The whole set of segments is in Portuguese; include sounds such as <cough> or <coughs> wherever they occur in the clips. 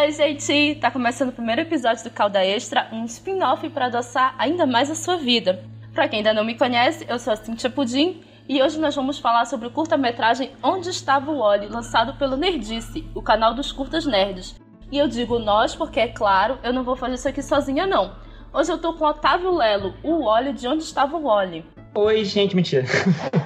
Oi, gente! Tá começando o primeiro episódio do Calda Extra, um spin-off para adoçar ainda mais a sua vida. Para quem ainda não me conhece, eu sou a Cintia Pudim e hoje nós vamos falar sobre o curta-metragem Onde Estava o Wally, lançado pelo Nerdice, o canal dos curtas nerds. E eu digo nós porque, é claro, eu não vou fazer isso aqui sozinha não. Hoje eu tô com o Otávio Lelo, o Wally de Onde Estava o Wally. Oi, gente, mentira.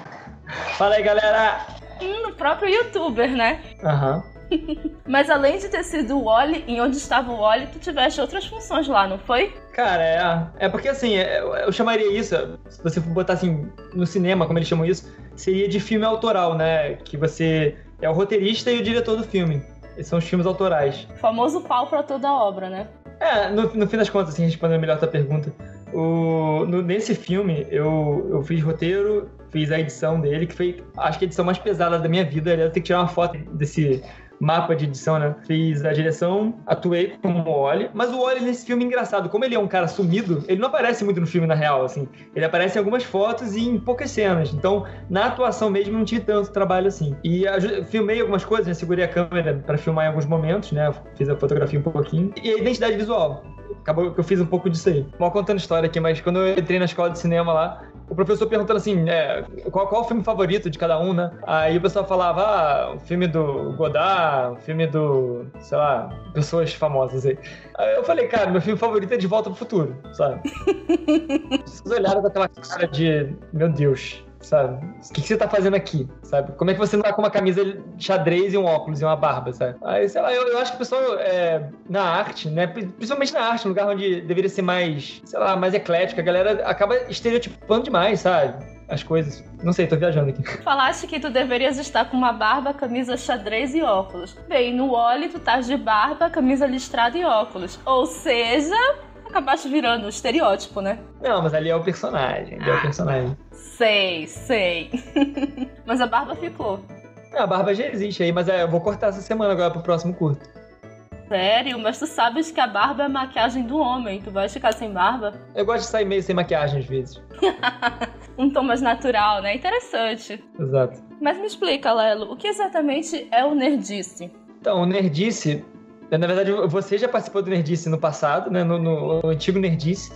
<laughs> Fala aí, galera! Hum, no próprio youtuber, né? Aham. Uhum. <laughs> Mas além de ter sido o Wally, em onde estava o Wally, tu tiveste outras funções lá, não foi? Cara, é, é porque assim, é, eu chamaria isso, se você for botar assim, no cinema, como eles chamam isso, seria de filme autoral, né? Que você é o roteirista e o diretor do filme. Esses são os filmes autorais. O famoso pau pra toda obra, né? É, no, no fim das contas, assim, respondendo melhor a tua pergunta, o, no, nesse filme eu, eu fiz roteiro, fiz a edição dele, que foi, acho que a edição mais pesada da minha vida. Eu tenho que tirar uma foto desse mapa de edição, né? Fiz a direção, atuei como o Oli, mas o Oli nesse filme é engraçado, como ele é um cara sumido, ele não aparece muito no filme na real, assim. Ele aparece em algumas fotos e em poucas cenas. Então, na atuação mesmo, não tive tanto trabalho assim. E filmei algumas coisas, né? Segurei a câmera para filmar em alguns momentos, né? Fiz a fotografia um pouquinho. E a identidade visual acabou que eu fiz um pouco disso aí. Mal contando história aqui, mas quando eu entrei na escola de cinema lá, o professor perguntando assim, é, qual, qual o filme favorito de cada um, né? Aí o pessoal falava, ah, o filme do Godard, o filme do, sei lá, pessoas famosas aí. Aí eu falei, cara, meu filme favorito é De Volta pro Futuro, sabe? <laughs> Vocês olharam com aquela cara de, meu Deus, sabe? O que, que, você tá fazendo aqui, sabe? Como é que você não tá com uma camisa xadrez e um óculos e uma barba, sabe? Aí, sei lá, eu, eu acho que o pessoal é, na arte, né? Principalmente na arte, um lugar onde deveria ser mais, sei lá, mais eclético, a galera acaba estereotipando demais, sabe? As coisas. Não sei, tô viajando aqui. Falaste que tu deverias estar com uma barba, camisa xadrez e óculos. Bem, no Oli tu estás de barba, camisa listrada e óculos. Ou seja, acabaste virando o estereótipo, né? Não, mas ali é o personagem. Ali é o personagem. Sei, sei. <laughs> mas a barba ficou. É, a barba já existe aí, mas é, eu vou cortar essa semana agora pro próximo curto. Sério? Mas tu sabes que a barba é a maquiagem do homem. Tu vai ficar sem barba? Eu gosto de sair meio sem maquiagem às vezes. <laughs> um tom mais natural, né? Interessante. Exato. Mas me explica, Lelo, o que exatamente é o Nerdice? Então, o Nerdice na verdade, você já participou do Nerdice no passado, né? No, no, no antigo Nerdice.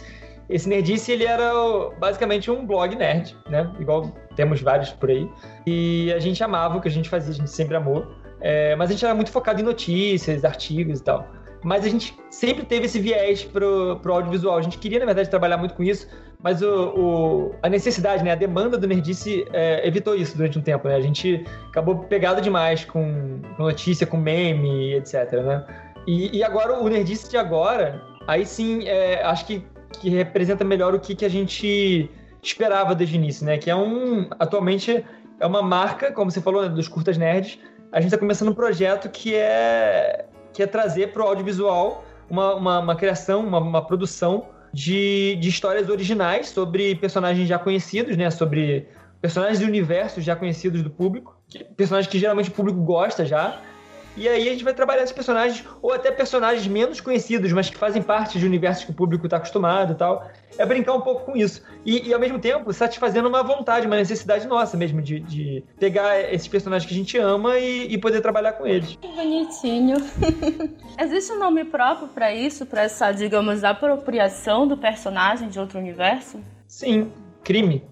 Esse Nerdice, ele era basicamente um blog nerd, né? Igual temos vários por aí. E a gente amava o que a gente fazia, a gente sempre amou. É, mas a gente era muito focado em notícias, artigos e tal. Mas a gente sempre teve esse viés pro, pro audiovisual. A gente queria, na verdade, trabalhar muito com isso, mas o, o a necessidade, né, a demanda do Nerdice é, evitou isso durante um tempo. Né? A gente acabou pegado demais com, com notícia, com meme, etc. Né? E, e agora o Nerdice de agora, aí sim, é, acho que, que representa melhor o que, que a gente esperava desde o início, né? Que é um. Atualmente é uma marca, como você falou, né, dos curtas nerds. A gente está começando um projeto que é, que é trazer para o audiovisual uma, uma, uma criação, uma, uma produção de, de histórias originais sobre personagens já conhecidos, né? Sobre personagens de universos já conhecidos do público, personagens que geralmente o público gosta já, e aí a gente vai trabalhar esses personagens, ou até personagens menos conhecidos, mas que fazem parte de universos que o público está acostumado e tal. É brincar um pouco com isso. E, e, ao mesmo tempo, satisfazendo uma vontade, uma necessidade nossa mesmo, de, de pegar esses personagens que a gente ama e, e poder trabalhar com eles. Que bonitinho. <laughs> Existe um nome próprio para isso, para essa, digamos, apropriação do personagem de outro universo? Sim, crime.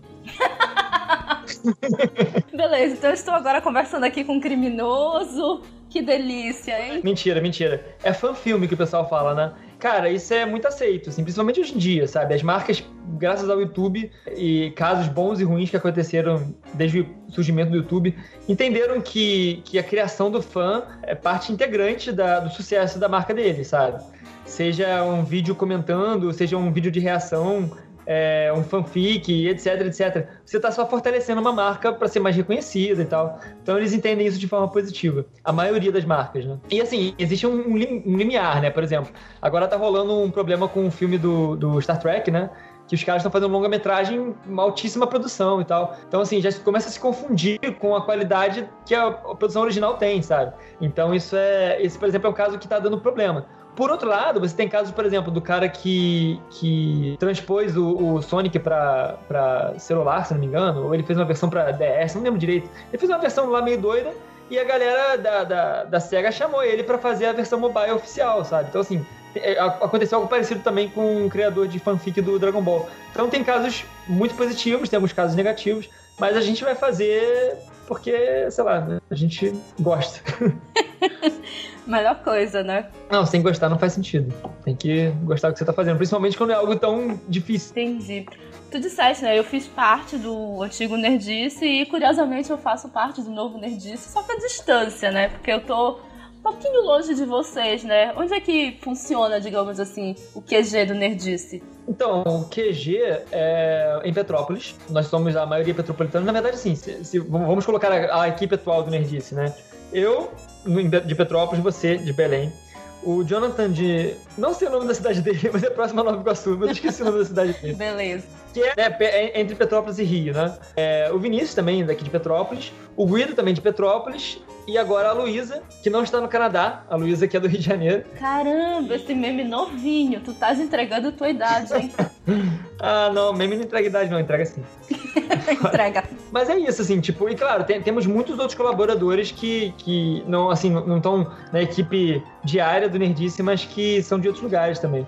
<laughs> Beleza, então eu estou agora conversando aqui com um criminoso, que delícia, hein? Mentira, mentira. É fã-filme que o pessoal fala, né? Cara, isso é muito aceito, assim, principalmente hoje em dia, sabe? As marcas, graças ao YouTube e casos bons e ruins que aconteceram desde o surgimento do YouTube, entenderam que, que a criação do fã é parte integrante da, do sucesso da marca dele, sabe? Seja um vídeo comentando, seja um vídeo de reação, é, um fanfic, etc, etc. Você está só fortalecendo uma marca para ser mais reconhecida e tal. Então eles entendem isso de forma positiva. A maioria das marcas, né? E assim, existe um, um limiar, né? Por exemplo, agora tá rolando um problema com o filme do, do Star Trek, né? que os caras estão fazendo longa-metragem, uma altíssima produção e tal. Então, assim, já começa a se confundir com a qualidade que a, produção original tem, sabe? Então, isso é. Esse, por exemplo, é um caso que está dando problema. Por outro lado, você tem casos, por exemplo, do cara que, que transpôs o, o Sonic para celular, se não me engano, ou ele fez uma versão para DS, não lembro direito. Ele fez uma versão lá meio doida E a galera da, da, da SEGA chamou ele para fazer a versão mobile oficial, sabe? Então, assim, é, aconteceu algo parecido também com o criador de fanfic do Dragon Ball. Então tem casos muito positivos, tem alguns casos negativos, mas a gente vai fazer porque, sei lá, né? a gente gosta. <laughs> Melhor coisa, né? Não, sem gostar não faz sentido. Tem que gostar do que você tá fazendo, principalmente quando é algo tão difícil. Entendi. Tu disseste, né? Eu fiz parte do antigo Nerdice e, curiosamente, eu faço parte do novo Nerdice, só que a distância, né? Porque eu tô pouquinho longe de vocês, né? Onde é que funciona, digamos assim, o QG do Nerdice? Então, o QG é em Petrópolis. Nós somos a maioria petropolitana. Na verdade, sim, se, se, vamos colocar a, a, equipe atual do Nerdice, né? Eu, de Petrópolis, você, de Belém. O Jonathan de. Não sei o nome da cidade dele, <laughs> mas é próximo a Nova Iguaçu, mas eu esqueci o nome da cidade dele. <laughs> Beleza. Que é, né, é entre Petrópolis e Rio, né? É, o Vinícius também, daqui de Petrópolis. O Guido também de Petrópolis. E agora a Luísa, que não está no Canadá. A Luísa, que é do Rio de Janeiro. Caramba, esse meme novinho. Tu estás entregando a tua idade, hein? <laughs> ah, não, meme não entrega idade, não. Entrega sim. <laughs> entrega. Mas é isso, assim, tipo, e claro, tem, temos muitos outros colaboradores que, que não, assim, não estão na equipe diária do Nerdice, mas que são de outros lugares também.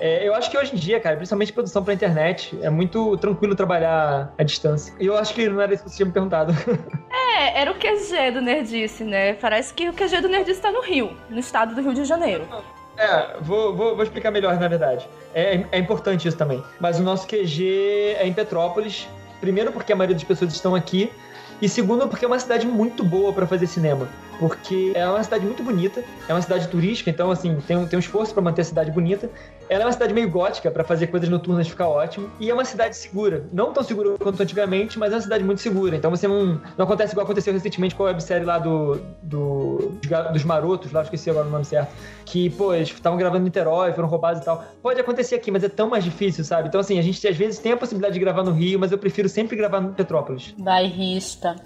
É, eu acho que hoje em dia, cara, principalmente produção pra internet, é muito tranquilo trabalhar à distância. E eu acho que não era isso que você tinha me perguntado. <laughs> É, era o QG do Nerdice, né? Parece que o QG do Nerdice tá no Rio, no estado do Rio de Janeiro. É, vou, vou, vou explicar melhor, na verdade. É, é importante isso também. Mas o nosso QG é em Petrópolis. Primeiro porque a maioria das pessoas estão aqui. E segundo porque é uma cidade muito boa para fazer cinema porque é uma cidade muito bonita, é uma cidade turística, então, assim, tem, tem um esforço para manter a cidade bonita. Ela é uma cidade meio gótica, para fazer coisas noturnas ficar ótimo. E é uma cidade segura. Não tão segura quanto antigamente, mas é uma cidade muito segura. Então você não. Não acontece igual aconteceu recentemente com a websérie lá do. do dos marotos, lá, esqueci agora o nome certo. Que, pô, eles estavam gravando em Niterói, foram roubados e tal. Pode acontecer aqui, mas é tão mais difícil, sabe? Então, assim, a gente às vezes tem a possibilidade de gravar no Rio, mas eu prefiro sempre gravar no Petrópolis. Bairrista.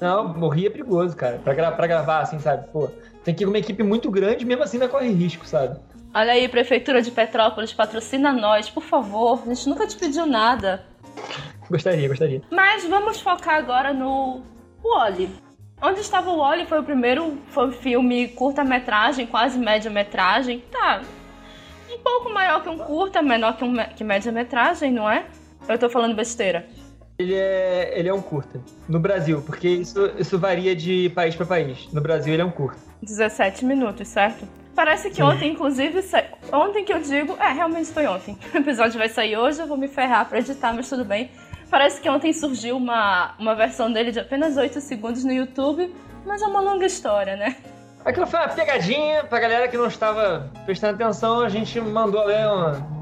não, Rio é perigoso, cara pra, gra pra gravar, assim, sabe? Pô, tem que ir uma equipe muito grande, mesmo assim ainda corre risco, sabe? Olha aí, Prefeitura de Petrópolis, patrocina nós, por favor. A gente nunca te pediu nada. Gostaria, gostaria. Mas vamos focar agora no Wally. Onde Estava o Wally foi o primeiro foi um filme curta-metragem, quase média-metragem. Tá, um pouco maior que um curta, menor que, um, que média-metragem, não é? Eu tô falando besteira. Ele é, ele é um curta. No Brasil, porque isso, isso varia de país para país. No Brasil, ele é um curta. 17 minutos, certo? Parece que Sim. ontem, inclusive, sa... ontem que eu digo, é, realmente foi ontem. <laughs> O episódio vai sair hoje, eu vou me ferrar pra editar, mas tudo bem. Parece que ontem surgiu uma, uma versão dele de apenas 8 segundos no YouTube, mas é uma longa história, né? Aquilo foi uma pegadinha pra galera que não estava prestando atenção, a gente mandou ler uma.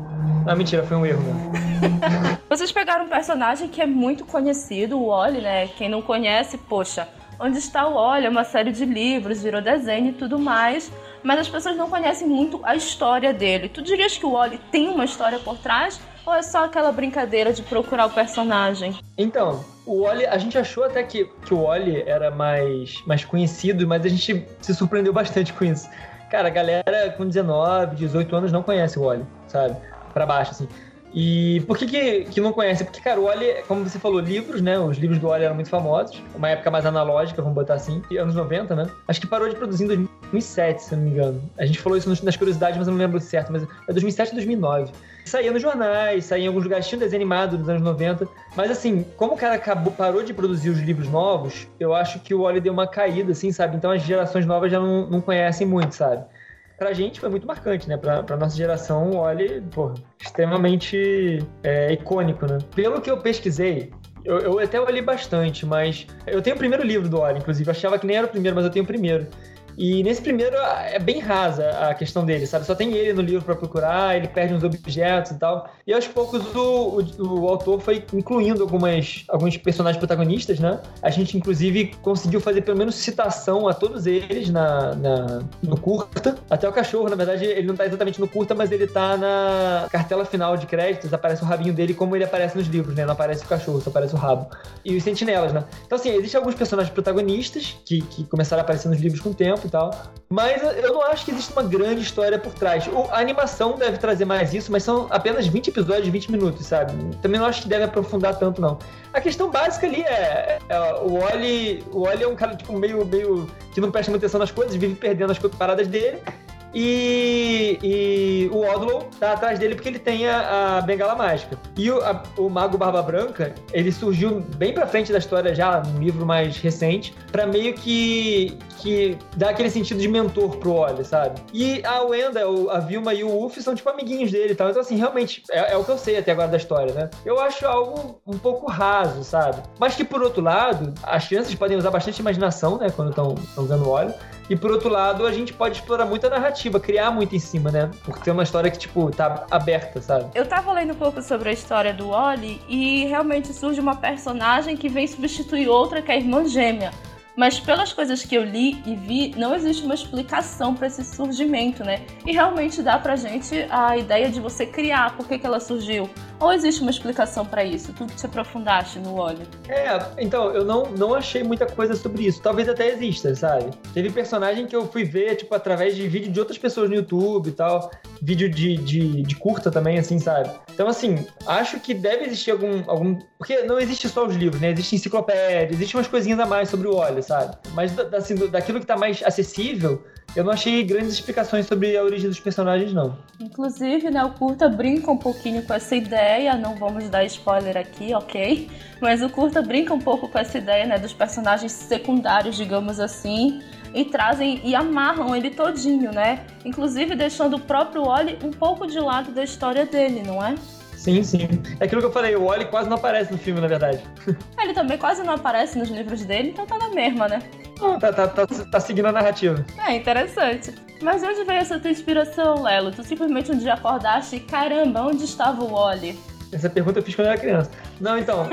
Ah, mentira, foi um erro, né? <laughs> Vocês pegaram um personagem que é muito conhecido, o Wally, né? Quem não conhece, poxa, Onde está o Wally? É uma série de livros, virou desenho e tudo mais. Mas as pessoas não conhecem muito a história dele. Tu dirias que o Wally tem uma história por trás? Ou é só aquela brincadeira de procurar o personagem? Então, o Wally, a gente achou até que, que o Wally era mais, mais conhecido, mas a gente se surpreendeu bastante com isso. Cara, a galera com 19, 18 anos não conhece o Wally, sabe? Pra baixo, assim. E por que, que, que não conhece? Porque, cara, o Oli, como você falou, livros, né? Os livros do Oli eram muito famosos. Uma época mais analógica, vamos botar assim. Anos 90, né? Acho que parou de produzir em 2007, se não me engano. A gente falou isso nas curiosidades, mas eu não lembro certo. Mas é 2007 ou 2009. Saía nos jornais, saía em alguns lugares, tinha um desenho animado nos anos 90. Mas assim, como o cara acabou, parou de produzir os livros novos, eu acho que o Oli deu uma caída, assim, sabe? Então as gerações novas já não, não conhecem muito, sabe? Pra gente foi muito marcante, né? Pra, pra nossa geração, o Oli, pô, extremamente é, icônico, né? Pelo que eu pesquisei, eu, eu, até olhei bastante, mas eu tenho o primeiro livro do Oli, inclusive. Eu achava que nem era o primeiro, mas eu tenho o primeiro. E nesse primeiro é bem rasa a questão dele, sabe? Só tem ele no livro para procurar, ele perde uns objetos e tal. E aos poucos o, o, o, autor foi incluindo algumas, alguns personagens protagonistas, né? A gente, inclusive, conseguiu fazer pelo menos citação a todos eles na, na no curta. Até o cachorro, na verdade, ele não tá exatamente no curta, mas ele tá na cartela final de créditos, aparece o rabinho dele como ele aparece nos livros, né? Não aparece o cachorro, só aparece o rabo. E os sentinelas, né? Então, assim, existem alguns personagens protagonistas que, que começaram a aparecer nos livros com o tempo, tempo e tal. Mas eu não acho que existe uma grande história por trás. O, a animação deve trazer mais isso, mas são apenas 20 episódios de 20 minutos, sabe? Também não acho que deve aprofundar tanto, não. A questão básica ali é, é o Oli, o Oli é um cara tipo meio meio que não presta muita atenção nas coisas, vive perdendo as paradas dele. E, e, o Odlow tá atrás dele porque ele tem a, a bengala mágica. E o, a, o Mago Barba Branca, ele surgiu bem pra frente da história já, num livro mais recente, para meio que, que dar aquele sentido de mentor pro Oli, sabe? E a Wenda, a Vilma e o Uff são tipo amiguinhos dele e tal. Então, assim, realmente, é, é, o que eu sei até agora da história, né? Eu acho algo um pouco raso, sabe? Mas que, por outro lado, as crianças podem usar bastante imaginação, né? Quando estão vendo o Oli. E por outro lado, a gente pode explorar muito a narrativa, criar muito em cima, né? Porque tem uma história que, tipo, tá aberta, sabe? Eu tava lendo um pouco sobre a história do Wally e realmente surge uma personagem que vem substituir outra que é a irmã gêmea. Mas pelas coisas que eu li e vi, não existe uma explicação para esse surgimento, né? E realmente dá pra gente a ideia de você criar por que, que ela surgiu. Ou existe uma explicação para isso? Tu te aprofundaste no óleo? É, então, eu não, não achei muita coisa sobre isso. Talvez até exista, sabe? Teve personagem que eu fui ver, tipo, através de vídeo de outras pessoas no YouTube e tal. Vídeo de, de, de curta também, assim, sabe? Então, assim, acho que deve existir algum, algum. Porque não existe só os livros, né? Existe enciclopédia, existe umas coisinhas a mais sobre o óleo, sabe? Mas assim, daquilo que tá mais acessível, eu não achei grandes explicações sobre a origem dos personagens, não. Inclusive, né, o Curta brinca um pouquinho com essa ideia, não vamos dar spoiler aqui, ok? Mas o Curta brinca um pouco com essa ideia, né, dos personagens secundários, digamos assim, e trazem e amarram ele todinho, né? Inclusive deixando o próprio Oli um pouco de lado da história dele, não é? Sim, sim. É aquilo que eu falei, o Oli quase não aparece no filme, na verdade. <laughs> Ele também quase não aparece nos livros dele, então tá na mesma, né? Não, tá, tá, tá, tá seguindo a narrativa. É, interessante. Mas onde veio essa tua inspiração, Lelo? Tu simplesmente um dia acordaste e, caramba, onde estava o Oli? Essa pergunta eu fiz quando eu era criança. Não, então.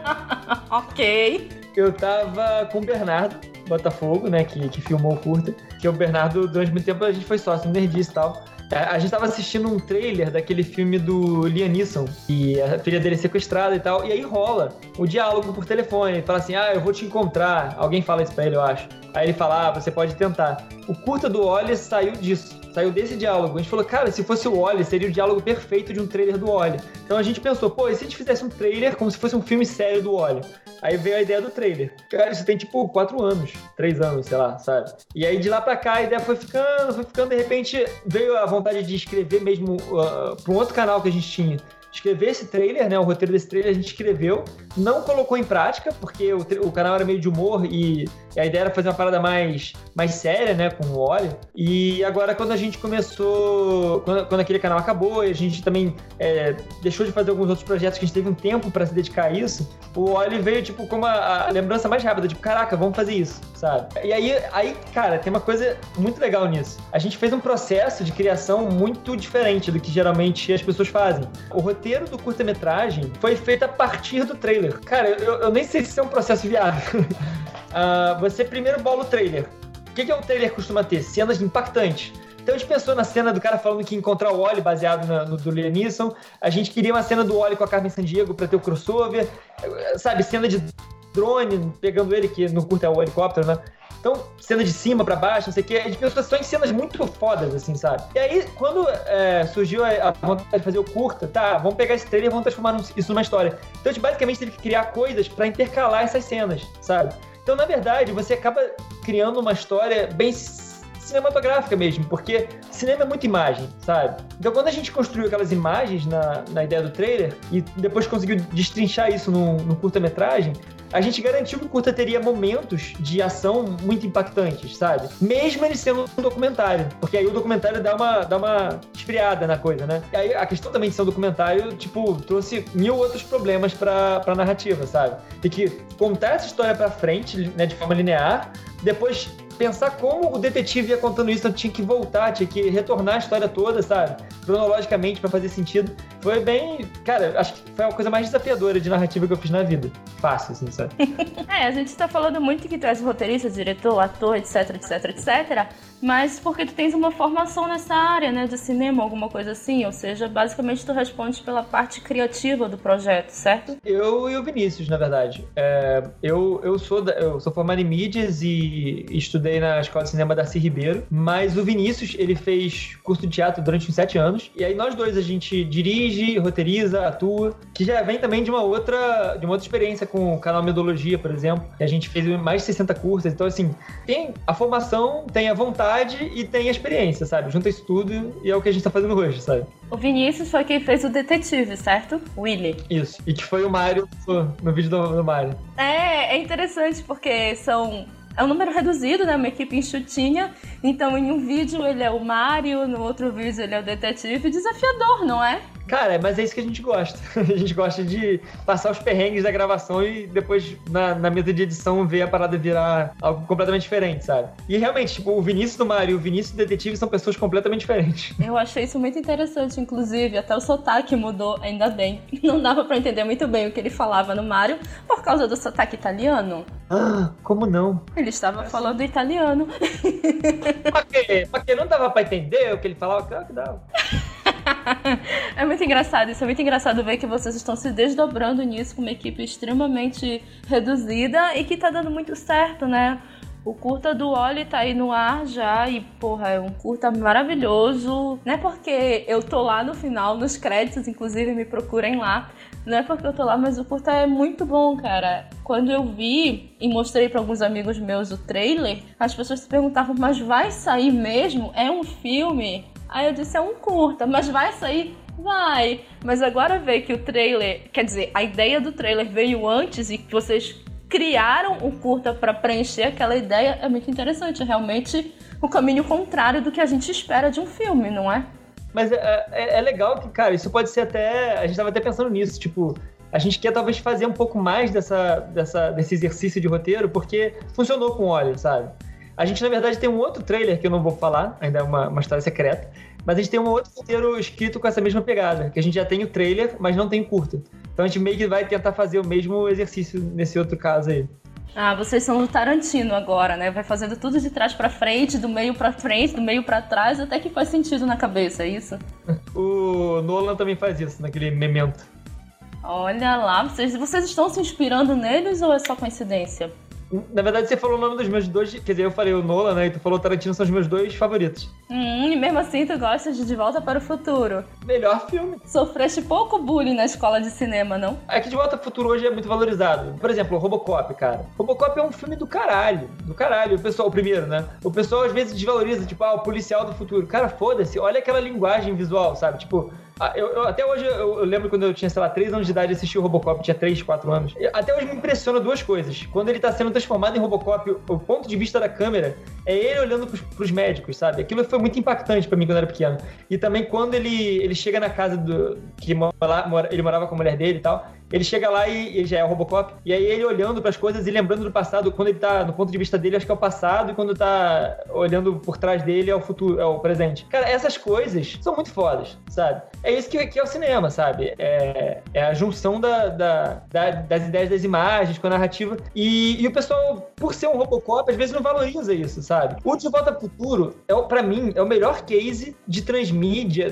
<laughs> ok. Eu tava com o Bernardo, Botafogo, né, que, que filmou o curta. Que o Bernardo, durante muito tempo, a gente foi sócio, nerdice e tal. É, a gente tava assistindo um trailer daquele filme do Liam Neeson, e a filha dele é sequestrada e tal, e aí rola o diálogo por telefone. Ele fala assim: Ah, eu vou te encontrar. Alguém fala isso pra ele, eu acho. Aí ele fala: Ah, você pode tentar. O curta do Oli saiu disso saiu desse diálogo. A gente falou, cara, se fosse o Oli, seria o diálogo perfeito de um trailer do Oli. Então a gente pensou, pô, e se a gente fizesse um trailer como se fosse um filme sério do Oli? Aí veio a ideia do trailer. Cara, isso tem tipo quatro anos, três anos, sei lá, sabe? E aí de lá pra cá a ideia foi ficando, foi ficando, de repente veio a vontade de escrever mesmo uh, pra um outro canal que a gente tinha escrever esse trailer, né? O roteiro desse trailer a gente escreveu, não colocou em prática, porque o, o canal era meio de humor e, a ideia era fazer uma parada mais, mais séria, né? Com o óleo. E agora, quando a gente começou, quando, quando aquele canal acabou e a gente também é, deixou de fazer alguns outros projetos que a gente teve um tempo para se dedicar a isso, o óleo veio, tipo, como a, a lembrança mais rápida, tipo, caraca, vamos fazer isso, sabe? E aí, aí, cara, tem uma coisa muito legal nisso. A gente fez um processo de criação muito diferente do que geralmente as pessoas fazem. O roteiro do curta-metragem foi feito a partir do trailer. Cara, eu, eu nem sei se é um processo viável. <laughs> uh, você primeiro bola o trailer. O que, que é um trailer costuma ter? Cenas impactantes. Então a gente pensou na cena do cara falando que ia encontrar o Oli baseado na, no do Liam Neeson. A gente queria uma cena do Oli com a Carmen Sandiego pra ter o crossover. Sabe, cena de drone pegando ele, que no curto é o helicóptero, né? Então, cena de cima para baixo, não sei o quê. A gente pensou só em cenas muito fodas, assim, sabe? E aí, quando é, surgiu a, vontade de fazer o curta, tá, vamos pegar esse trailer e vamos transformar isso numa história. Então, a gente basicamente teve que criar coisas para intercalar essas cenas, sabe? Então, na verdade, você acaba criando uma história bem cinematográfica mesmo, porque cinema é muita imagem, sabe? Então quando a gente construiu aquelas imagens na, na ideia do trailer e depois conseguiu destrinchar isso no, curta-metragem, a gente garantiu que o curta teria momentos de ação muito impactantes, sabe? Mesmo ele sendo um documentário, porque aí o documentário dá uma, dá uma esfriada na coisa, né? E aí a questão também de ser um documentário, tipo, trouxe mil outros problemas pra, pra narrativa, sabe? Tem que contar essa história pra frente, né, de forma linear, depois pensar como o detetive ia contando isso, então tinha que voltar, tinha que retornar a história toda, sabe? Cronologicamente para fazer sentido. Foi bem. Cara, acho que foi a coisa mais desafiadora de narrativa que eu fiz na vida. Fácil, assim, sabe? <laughs> é, a gente tá falando muito que tu és roteirista, diretor, ator, etc, etc, etc. Mas porque tu tens uma formação nessa área, né, de cinema, alguma coisa assim. Ou seja, basicamente tu respondes pela parte criativa do projeto, certo? Eu e o Vinícius, na verdade. É, eu, eu, sou da, eu sou formado em mídias e estudei na Escola de Cinema Darcy Ribeiro. Mas o Vinícius, ele fez curso de teatro durante uns sete anos. E aí nós dois, a gente dirige dirige, roteiriza, atua, que já vem também de uma outra, de uma outra experiência com o canal Metodologia, por exemplo, que a gente fez mais de 60 cursos. Então, assim, tem a formação, tem a vontade e tem a experiência, sabe? Junta isso tudo e é o que a gente tá fazendo hoje, sabe? O Vinícius foi quem fez o detetive, certo? Willy. Isso. E que foi o Mário no, no vídeo do, do Mário. É, é interessante porque são é um número reduzido, né? Uma equipe enxutinha. Então, em um vídeo ele é o Mario, no outro vídeo ele é o detetive. Desafiador, não é? Cara, mas é isso que a gente gosta. <laughs> A gente gosta de passar os perrengues da gravação e depois, na, na mesa de edição, ver a parada virar algo completamente diferente, sabe? E realmente, tipo, o Vinícius do Mario e o Vinícius do Detetive são pessoas completamente diferentes. <laughs> Eu achei isso muito interessante, inclusive. Até o sotaque mudou, ainda bem. <laughs> Não dava para entender muito bem o que ele falava no Mario por causa do sotaque italiano. Ah, como não? Ele estava falando italiano. Pra quê? Não dava pra entender o que ele falava? Claro que dava. <laughs> é muito engraçado, isso é muito engraçado ver que vocês estão se desdobrando nisso com uma equipe extremamente reduzida e que tá dando muito certo, né? O curta do Oli tá aí no ar já e, porra, é um curta maravilhoso. Não é porque eu tô lá no final, nos créditos, inclusive, me procurem lá. Não é porque eu tô lá, mas o curta é muito bom, cara. Quando eu vi e mostrei para alguns amigos meus o trailer, as pessoas se perguntavam, mas vai sair mesmo? É um filme? Aí eu disse, é um curta, mas vai sair? Vai. Mas agora ver que o trailer, quer dizer, a ideia do trailer veio antes e que vocês criaram um curta para preencher aquela ideia é muito interessante. É realmente o caminho contrário do que a gente espera de um filme, não é? Mas é, é, é legal que, cara, isso pode ser até. A gente tava até pensando nisso, tipo, a gente quer talvez fazer um pouco mais dessa, dessa, desse exercício de roteiro, porque funcionou com óleo, sabe? A gente, na verdade, tem um outro trailer que eu não vou falar, ainda é uma, uma história secreta, mas a gente tem um outro roteiro escrito com essa mesma pegada, que a gente já tem o trailer, mas não tem o curta. Então a gente meio que vai tentar fazer o mesmo exercício nesse outro caso aí. Ah, vocês são o Tarantino agora, né? Vai fazendo tudo de trás para frente, do meio para frente, do meio para trás, até que faz sentido na cabeça, é isso? <laughs> o Nolan também faz isso, naquele memento. Olha lá, vocês, vocês estão se inspirando neles ou é só coincidência? Na verdade, você falou o nome dos meus dois. Quer dizer, eu falei o Nolan, né? E tu falou o Tarantino são os meus dois favoritos. Hum, e mesmo assim tu gosta de De Volta para o Futuro. Melhor filme. Sofreste pouco bullying na escola de cinema, não? É que De Volta para o Futuro hoje é muito valorizado. Por exemplo, Robocop, cara. Robocop é um filme do caralho. Do caralho. O pessoal, o primeiro, né? O pessoal às vezes desvaloriza, tipo, ah, o policial do futuro. Cara, foda-se. Olha aquela linguagem visual, sabe? Tipo, eu, eu, até hoje, eu, eu, lembro quando eu tinha, sei lá, 3 anos de idade, assisti o Robocop, tinha 3, 4 anos. Até hoje me impressiona duas coisas. Quando ele tá sendo transformado em Robocop, o, o ponto de vista da câmera é ele olhando pros, pros médicos, sabe? Aquilo foi muito impactante para mim quando eu era pequeno. E também quando ele, ele chega na casa do. que mora, ele morava com a mulher dele e tal. Ele chega lá e ele já é o Robocop. E aí ele olhando para as coisas e lembrando do passado, quando ele tá no ponto de vista dele, acho que é o passado, e quando tá olhando por trás dele é o futuro, é o presente. Cara, essas coisas são muito fodas, sabe? É isso que, que é o cinema, sabe? É, é a junção da, da, da, das ideias das imagens com a narrativa. E, e, o pessoal, por ser um Robocop, às vezes não valoriza isso, sabe? O De Volta ao Futuro, é, para mim, é o melhor case de transmídia.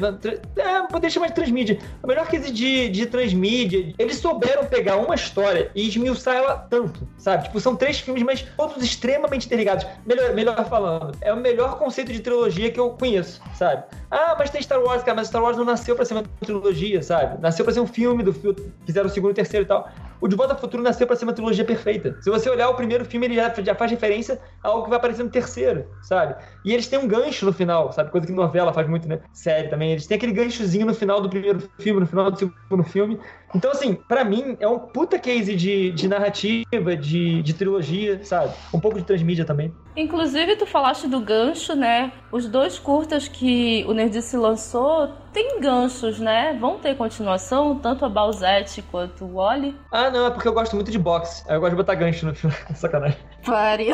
É, poder chamar de transmídia. O melhor case de, de transmídia. Eles souberam pegar uma história e esmiuçar ela tanto, sabe? Tipo, são três filmes, mas todos extremamente interligados. Melhor, melhor falando, é o melhor conceito de trilogia que eu conheço, sabe? Ah, mas tem Star Wars, cara, mas Star Wars não nasceu pra ser uma trilogia, sabe? Nasceu pra ser um filme do filme, fizeram o segundo, o terceiro e tal. O De Volta ao Futuro nasceu pra ser uma trilogia perfeita. Se você olhar o primeiro filme, ele já, já faz referência a algo que vai aparecer no terceiro, sabe? E eles têm um gancho no final, sabe? Coisa que novela faz muito, né? Série também. Eles têm aquele ganchozinho no final do primeiro filme, no final do segundo filme. Então, assim, para mim, é um puta case de, de narrativa, de, de trilogia, sabe? Um pouco de transmídia também. Inclusive, tu falaste do gancho, né? Os dois curtas que o Nerdice lançou tem ganchos, né? Vão ter continuação, tanto a Balzette quanto o Wally. Ah, não, é porque eu gosto muito de boxe. Aí eu gosto de botar gancho no filme. <laughs> Sacanagem. Pare.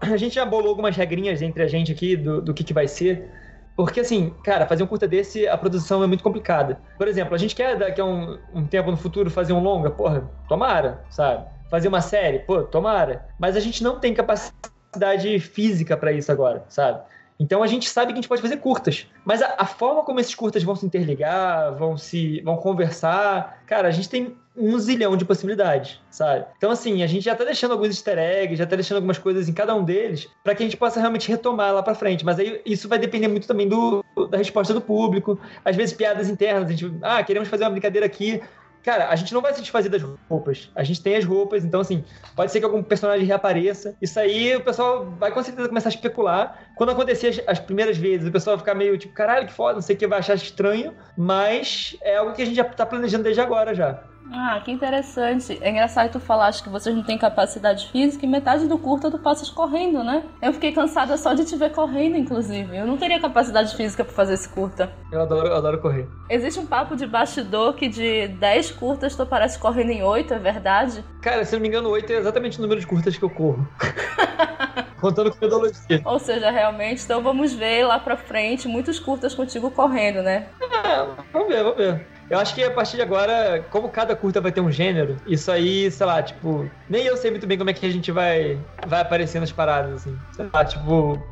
a gente já bolou algumas regrinhas entre a gente aqui do, do que, que vai ser. Porque, assim, cara, fazer um curta desse, a produção é muito complicada. Por exemplo, a gente quer daqui a um, um tempo no futuro fazer um longa, porra, tomara, sabe? Fazer uma série, pô, tomara. Mas a gente não tem capacidade física para isso agora, sabe? Então a gente sabe que a gente pode fazer curtas, mas a, a, forma como esses curtas vão se interligar, vão se vão conversar, cara, a gente tem um zilhão de possibilidades, sabe? Então assim, a gente já tá deixando alguns easter eggs, já tá deixando algumas coisas em cada um deles para que a gente possa realmente retomar lá para frente, mas aí isso vai depender muito também do da resposta do público, às vezes piadas internas, a gente, ah, queremos fazer uma brincadeira aqui, Cara, a gente não vai se desfazer das roupas. A gente tem as roupas, então, assim, pode ser que algum personagem reapareça. Isso aí o pessoal vai com certeza começar a especular. Quando acontecer as, as primeiras vezes, o pessoal vai ficar meio tipo, caralho, que foda, não sei o que, vai achar estranho. Mas é algo que a gente já tá planejando desde agora já. Ah, que interessante. É engraçado tu falaste que vocês não têm capacidade física e metade do curto tu passas correndo, né? Eu fiquei cansada só de te ver correndo, inclusive. Eu não teria capacidade física para fazer esse curta. Eu adoro, eu adoro correr. Existe um papo de bastidor que de 10 curtas tu parece correndo em 8, é verdade? Cara, se não me engano, 8 é exatamente o número de curtas que eu corro. <laughs> Contando com metodologia. Ou seja, realmente, então vamos ver lá pra frente muitos curtas contigo correndo, né? É, vamos ver, vamos ver. Eu acho que a partir de agora, como cada curta vai ter um gênero, isso aí, sei lá, tipo, nem eu sei muito bem como é que a gente vai, vai aparecer nas paradas, assim. Sei lá, tipo,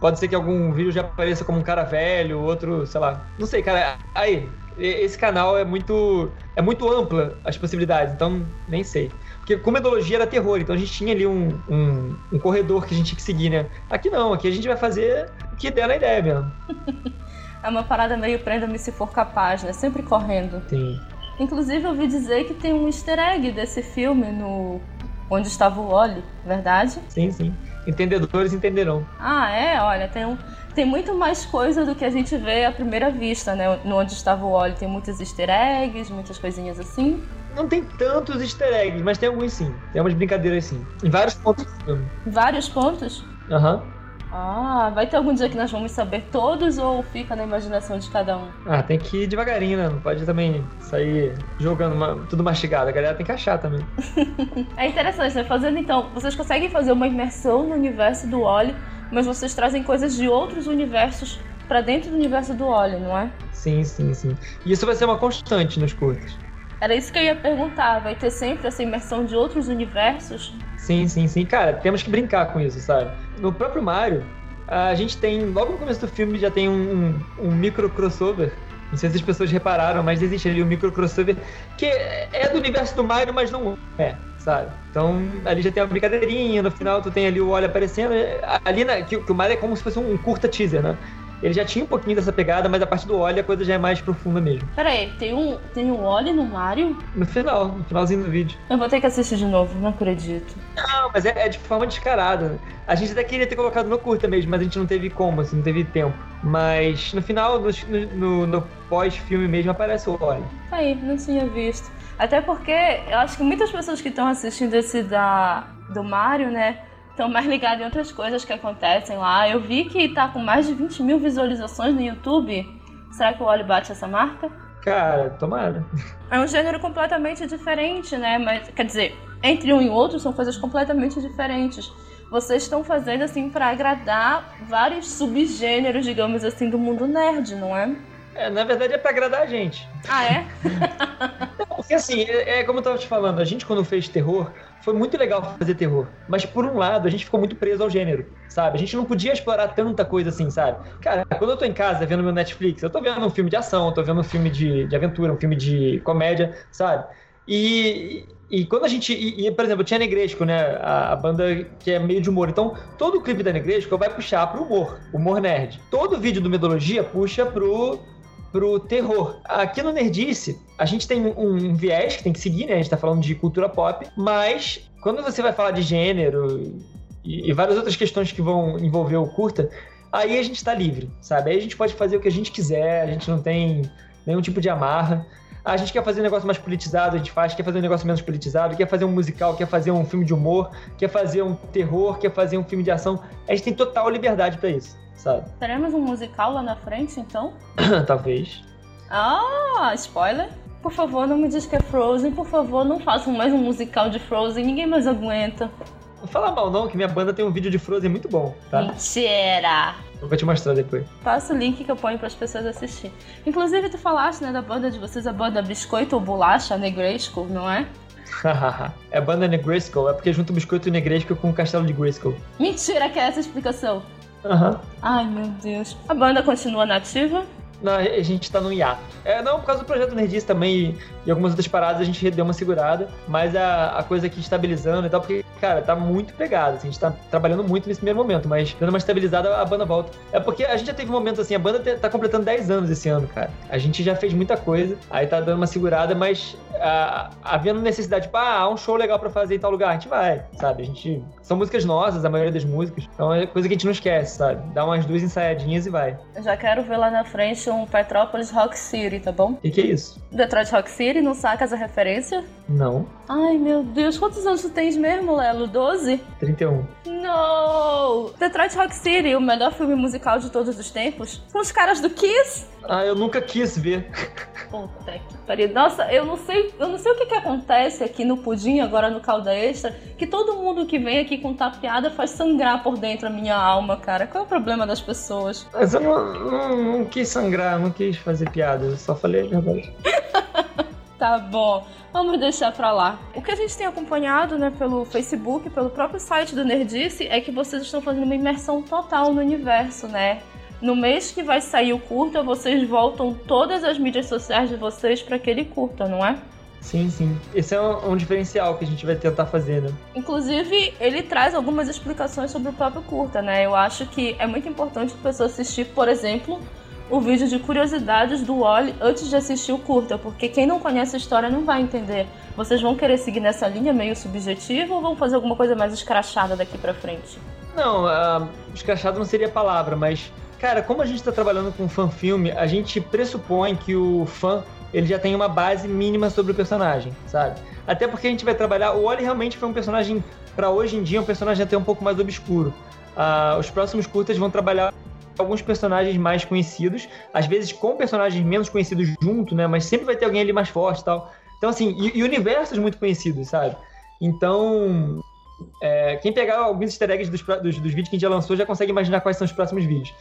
pode ser que algum vídeo já apareça como um cara velho, outro, sei lá. Não sei, cara. Aí, esse canal é muito. É muito ampla as possibilidades, então nem sei. Porque com metodologia era terror, então a gente tinha ali um, um, um corredor que a gente tinha que seguir, né? Aqui não, aqui a gente vai fazer o que der na ideia mesmo. <laughs> É uma parada meio prenda-me se for capaz, né? Sempre correndo. Sim. Inclusive, eu ouvi dizer que tem um easter egg desse filme no Onde Estava o Wally, verdade? Sim, sim. Entendedores entenderão. Ah, é? Olha, tem, um, tem muito mais coisa do que a gente vê à primeira vista, né? No Onde Estava o Wally tem muitos easter eggs, muitas coisinhas assim. Não tem tantos easter eggs, mas tem alguns sim. Tem umas brincadeiras sim. Em vários pontos do filme. Vários pontos? Aham. Uhum. Ah, vai ter algum dia que nós vamos saber todos ou fica na imaginação de cada um? Ah, tem que ir devagarinho, né? Não pode também sair jogando uma, tudo mastigado. A galera tem que achar também. <laughs> é interessante, né? Fazendo então, vocês conseguem fazer uma imersão no universo do óleo, mas vocês trazem coisas de outros universos para dentro do universo do óleo, não é? Sim, sim, sim. E isso vai ser uma constante nos curtos. Era isso que eu ia perguntar. Vai ter sempre essa imersão de outros universos? Sim, sim, sim. Cara, temos que brincar com isso, sabe? No próprio Mario, a gente tem, logo no começo do filme, já tem um, um, um micro crossover. Não sei se as pessoas repararam, mas existe ali um micro crossover que é do universo do Mario, mas não é, sabe? Então ali já tem uma brincadeirinha, no final tu tem ali o olho aparecendo. Ali na, que, que o Mario é como se fosse um curta teaser, né? Ele já tinha um pouquinho dessa pegada, mas a partir do óleo a coisa já é mais profunda mesmo. Peraí, tem um, tem um óleo no Mario? No final, no finalzinho do vídeo. Eu vou ter que assistir de novo, não acredito. Não, mas é, é de forma descarada. A gente até queria ter colocado no curta mesmo, mas a gente não teve como, assim, não teve tempo. Mas no final, no, no, no pós-filme mesmo, aparece o óleo. Aí, não tinha visto. Até porque eu acho que muitas pessoas que estão assistindo esse da, do Mario, né? Estão mais ligados em outras coisas que acontecem lá. Eu vi que tá com mais de 20 mil visualizações no YouTube. Será que o Oli bate essa marca? Cara, tomara. É um gênero completamente diferente, né? Mas, quer dizer, entre um e outro são coisas completamente diferentes. Vocês estão fazendo assim para agradar vários subgêneros, digamos assim, do mundo nerd, não é? É, na verdade é pra agradar a gente. Ah, é? Porque assim, é, é, como eu tava te falando, a gente quando fez terror, foi muito legal fazer terror. Mas por um lado, a gente ficou muito preso ao gênero, sabe? A gente não podia explorar tanta coisa assim, sabe? Cara, quando eu tô em casa vendo meu Netflix, eu tô vendo um filme de ação, eu tô vendo um filme de, de aventura, um filme de comédia, sabe? E, e quando a gente. E, e, por exemplo, tinha Negresco, né? A, a, banda que é meio de humor. Então, todo o clipe da Negresco vai puxar pro humor, humor nerd. Todo vídeo do Metodologia puxa pro pro terror. Aqui no Nerdice, a gente tem um, viés que tem que seguir, né? A gente tá falando de cultura pop, mas quando você vai falar de gênero e, e várias outras questões que vão envolver o curta, aí a gente tá livre, sabe? Aí a gente pode fazer o que a gente quiser, a gente não tem nenhum tipo de amarra. a gente quer fazer um negócio mais politizado, a gente faz, quer fazer um negócio menos politizado, quer fazer um musical, quer fazer um filme de humor, quer fazer um terror, quer fazer um filme de ação. A gente tem total liberdade para isso sabe? Teremos um musical lá na frente, então? <coughs> Talvez. Ah, spoiler. Por favor, não me diz que é Frozen. Por favor, não façam mais um musical de Frozen. Ninguém mais aguenta. Não fala mal não, que minha banda tem um vídeo de Frozen muito bom, tá? Mentira! Eu vou te mostrar depois. Passa o link que eu ponho para as pessoas assistirem. Inclusive, tu falaste, né, da banda de vocês, a banda Biscoito ou Bolacha, Negresco, não é? <laughs> é banda Negresco, é porque junto o Biscoito e Negresco com o Castelo de Grayskull. Mentira que é essa explicação. Uhum. Ai, meu Deus. A banda continua nativa? Não, a gente tá no hiato. É, não, por causa do projeto Nerdista também e, e, algumas outras paradas a gente deu uma segurada, mas a, a coisa aqui estabilizando e tal, porque, cara, tá muito pegado. Assim, a gente tá trabalhando muito nesse primeiro momento, mas dando uma estabilizada, a banda volta. É porque a gente já teve momentos assim, a banda tá completando 10 anos esse ano, cara. A gente já fez muita coisa, aí tá dando uma segurada, mas a, havendo necessidade, tipo, ah, há um show legal pra fazer em tal lugar, a gente vai, sabe? A gente. São músicas nossas, a maioria das músicas. Então é coisa que a gente não esquece, sabe? Dá umas duas ensaiadinhas e vai. Eu já quero ver lá na frente um Petrópolis Rock City, tá bom? O que, que é isso? Detroit Rock City, não saca essa referência? Não. Ai, meu Deus, quantos anos tu tens mesmo, Lelo? 12? 31. Não! Detroit Rock City, o melhor filme musical de todos os tempos? Com os caras do Kiss? Ah, eu nunca quis ver. Puta que pariu. Nossa, eu não sei, eu não sei o que, que acontece aqui no pudim, agora no calda extra, que todo mundo que vem aqui contar piada faz sangrar por dentro a minha alma, cara. Qual é o problema das pessoas? Mas eu não, não, não quis sangrar, não quis fazer piada, eu só falei a verdade. <laughs> tá bom, vamos deixar pra lá. O que a gente tem acompanhado, né, pelo Facebook, pelo próprio site do Nerdice, é que vocês estão fazendo uma imersão total no universo, né? No mês que vai sair o curta, vocês voltam todas as mídias sociais de vocês para aquele curta, não é? Sim, sim. Esse é um, um, diferencial que a gente vai tentar fazer, né? Inclusive, ele traz algumas explicações sobre o próprio curta, né? Eu acho que é muito importante a pessoa assistir, por exemplo, o vídeo de curiosidades do Wally antes de assistir o curta, porque quem não conhece a história não vai entender. Vocês vão querer seguir nessa linha meio subjetiva ou vão fazer alguma coisa mais escrachada daqui para frente? Não, uh, escrachado não seria a palavra, mas Cara, como a gente está trabalhando com fã-filme, a gente pressupõe que o fã ele já tem uma base mínima sobre o personagem, sabe? Até porque a gente vai trabalhar. O Wally realmente foi um personagem, para hoje em dia, um personagem até um pouco mais obscuro. Uh, os próximos curtas vão trabalhar alguns personagens mais conhecidos, às vezes com personagens menos conhecidos junto, né? Mas sempre vai ter alguém ali mais forte e tal. Então, assim, e, e universos muito conhecidos, sabe? Então, é, quem pegar alguns easter eggs dos, dos, dos vídeos que a gente já lançou já consegue imaginar quais são os próximos vídeos.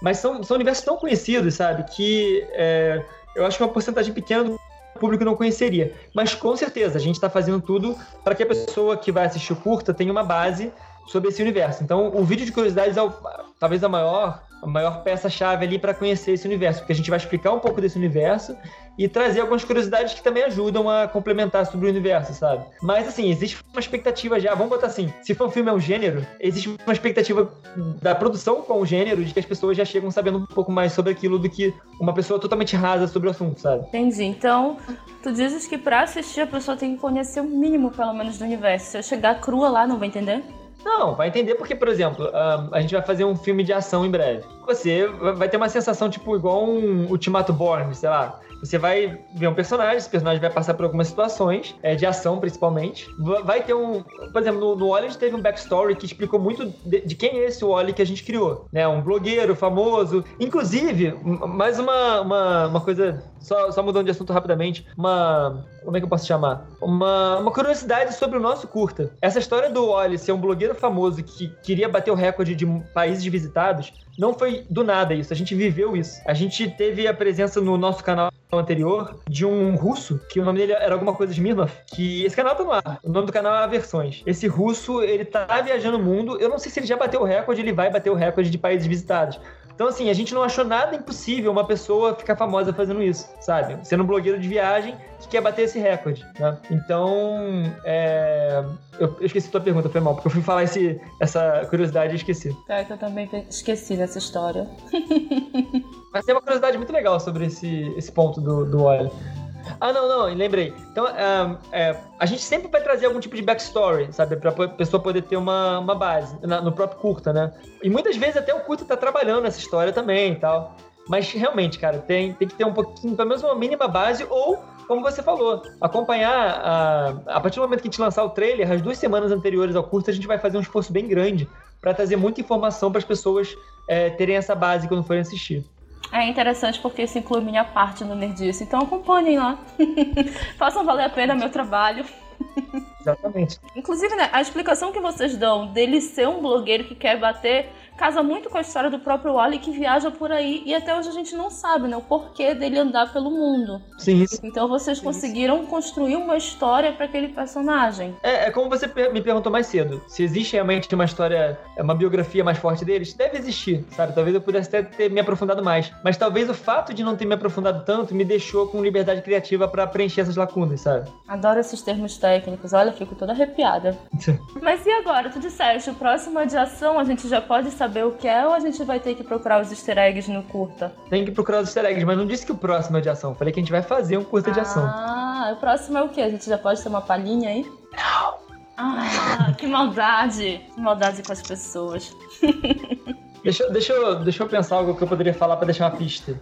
Mas são, são universos tão conhecidos, sabe? Que é, eu acho que uma porcentagem pequena do público não conheceria. Mas com certeza, a gente está fazendo tudo para que a pessoa que vai assistir o curta tenha uma base sobre esse universo. Então, o vídeo de curiosidades é o, talvez a maior, a maior peça-chave ali para conhecer esse universo, porque a gente vai explicar um pouco desse universo e trazer algumas curiosidades que também ajudam a complementar sobre o universo, sabe? Mas assim, existe uma expectativa já, vamos botar assim, se for um filme é um gênero, existe uma expectativa da produção com o gênero de que as pessoas já chegam sabendo um pouco mais sobre aquilo do que uma pessoa totalmente rasa sobre o assunto, sabe? Entendi. Então, tu dizes que para assistir a pessoa tem que conhecer o mínimo, pelo menos, do universo. Se eu chegar crua lá, não vai entender? Não, vai entender porque, por exemplo, a gente vai fazer um filme de ação em breve. Você vai ter uma sensação, tipo, igual um Ultimato Born, sei lá. Você vai ver um personagem, esse personagem vai passar por algumas situações, é, de ação principalmente. Vai ter um. Por exemplo, no, no Wally a gente teve um backstory que explicou muito de, de quem é esse Wally que a gente criou. Né? Um blogueiro famoso. Inclusive, mais uma, uma, uma coisa só, só, mudando de assunto rapidamente, uma. Como é que eu posso chamar? Uma, uma curiosidade sobre o nosso curta. Essa história do Wally ser um blogueiro famoso que queria bater o recorde de países visitados não foi do nada isso, a gente viveu isso. A gente teve a presença no nosso canal anterior de um russo, que o nome dele era alguma coisa de Smirnov, que esse canal tá no ar. O nome do canal é Aversões. Esse russo, ele tá viajando o mundo, eu não sei se ele já bateu o recorde, ele vai bater o recorde de países visitados. Então, assim, a gente não achou nada impossível uma pessoa ficar famosa fazendo isso, sabe? Sendo um blogueiro de viagem que quer bater esse recorde, né? Então, é... eu, eu esqueci tua pergunta, foi mal, porque eu fui falar esse, essa curiosidade e esqueci. Que eu também esqueci dessa história. <laughs> Mas tem uma curiosidade muito legal sobre esse, esse ponto do, do óleo. Ah, não, não, lembrei. Então, é, a gente sempre vai trazer algum tipo de backstory, sabe? Pra pessoa poder ter uma, uma base na, no próprio curta, né? E muitas vezes até o curta tá trabalhando nessa história também e tal. Mas realmente, cara, tem, tem que ter um pouquinho, pelo menos uma mínima base, ou, como você falou, acompanhar. A, a partir do momento que a gente lançar o trailer, as duas semanas anteriores ao curta, a gente vai fazer um esforço bem grande para trazer muita informação para as pessoas é, terem essa base quando forem assistir. É interessante porque isso inclui minha parte no Nerdice. Então acompanhem lá. <laughs> Façam valer a pena meu trabalho. Exatamente. Inclusive, né, a explicação que vocês dão dele ser um blogueiro que quer bater casa muito com a história do próprio Wally que viaja por aí e até hoje a gente não sabe, né, o porquê dele andar pelo mundo. Sim. Isso. Então vocês conseguiram construir uma história para aquele personagem. É, é como você me perguntou mais cedo, se existe realmente uma história, uma biografia mais forte deles, deve existir, sabe? Talvez eu pudesse até ter me aprofundado mais, mas talvez o fato de não ter me aprofundado tanto me deixou com liberdade criativa para preencher essas lacunas, sabe? Adoro esses termos técnicos. Olha, fico toda arrepiada. <laughs> mas e agora? Tu disseste, o próximo adiação a gente já pode saber saber o que é ou a gente vai ter que procurar os easter eggs no curta? Tem que procurar os easter eggs, mas não disse que o próximo é de ação. Falei que a gente vai fazer um curta ah, de ação. Ah, o próximo é o quê? A gente já pode ter uma palhinha aí? Não. Ah, <laughs> que maldade. Que maldade com as pessoas. <laughs> deixa, deixa, eu, deixa eu pensar algo que eu poderia falar para deixar uma pista.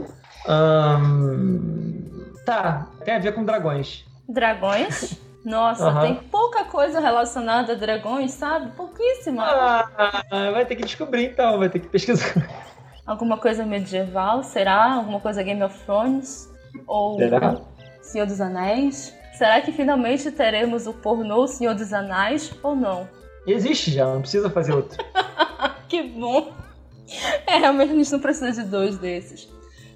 Um... Tá, tem a ver com dragões. Dragões? Nossa, uhum. tem pouca coisa relacionada a dragões, sabe? Pouquíssima. Ah, vai ter que descobrir então, vai ter que pesquisar. <laughs> Alguma coisa medieval, será? Alguma coisa Game of Thrones? Ou será? Senhor dos Anéis? Será que finalmente teremos o pornô Senhor dos Anéis ou não? Existe já, não precisa fazer outro. <laughs> que bom! É, realmente a gente não precisa de dois desses.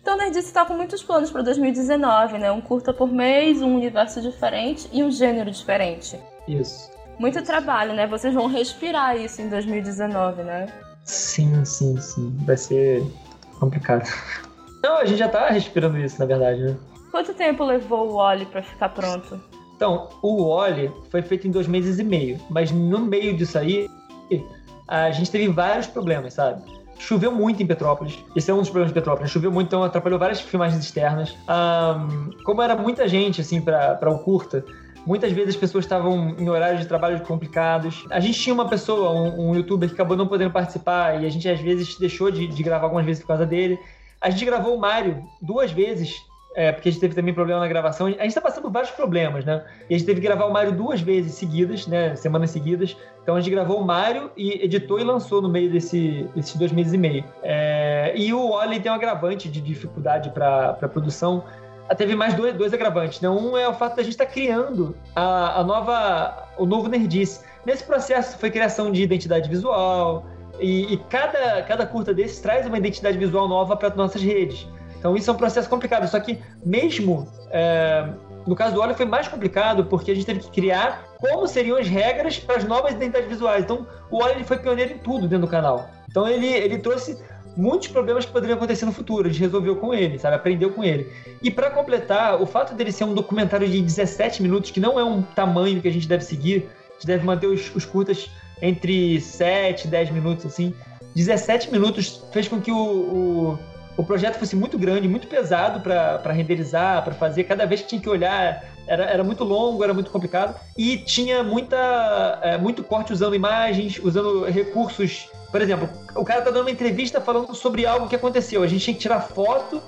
Então, o Nerdice está com muitos planos para 2019, né? Um curta por mês, um universo diferente e um gênero diferente. Isso. Muito trabalho, né? Vocês vão respirar isso em 2019, né? Sim, sim, sim. Vai ser complicado. <laughs> Não, a gente já tá respirando isso, na verdade, né? Quanto tempo levou o Oli para ficar pronto? Então, o Oli foi feito em dois meses e meio, mas no meio disso aí, a gente teve vários problemas, sabe? Choveu muito em Petrópolis. Esse é um dos problemas de Petrópolis. Choveu muito, então atrapalhou várias filmagens externas. Um, como era muita gente, assim, para o curta, Muitas vezes as pessoas estavam em horários de trabalho complicados. A gente tinha uma pessoa, um, um, youtuber, que acabou não podendo participar e a gente às vezes deixou de, de, gravar algumas vezes por causa dele. A gente gravou o Mário duas vezes é, porque a gente teve também problema na gravação. A gente está passando por vários problemas, né? E a gente teve que gravar o Mario duas vezes seguidas, né? Semanas seguidas. Então a gente gravou o Mario e editou e lançou no meio desse, desses dois meses e meio. É, e o Oli tem um agravante de dificuldade para produção. Ah, teve mais dois, dois agravantes, né? Um é o fato da gente estar tá criando a, a nova, o novo Nerdice. Nesse processo foi criação de identidade visual, e, e, cada, cada curta desses traz uma identidade visual nova para nossas redes. Então isso é um processo complicado. Só que mesmo é, no caso do óleo foi mais complicado porque a gente teve que criar como seriam as regras para as novas identidades visuais. Então o óleo foi pioneiro em tudo dentro do canal. Então ele, ele trouxe muitos problemas que poderiam acontecer no futuro. A gente resolveu com ele, sabe? Aprendeu com ele. E para completar, o fato dele ser um documentário de 17 minutos, que não é um tamanho que a gente deve seguir, a gente deve manter os, os curtas entre 7 e 10 minutos, assim. 17 minutos fez com que o, o o projeto fosse muito grande, muito pesado para renderizar, para fazer. Cada vez que tinha que olhar, era, era muito longo, era muito complicado. E tinha muita, é, muito corte usando imagens, usando recursos. Por exemplo, o cara tá dando uma entrevista falando sobre algo que aconteceu. A gente tinha que tirar foto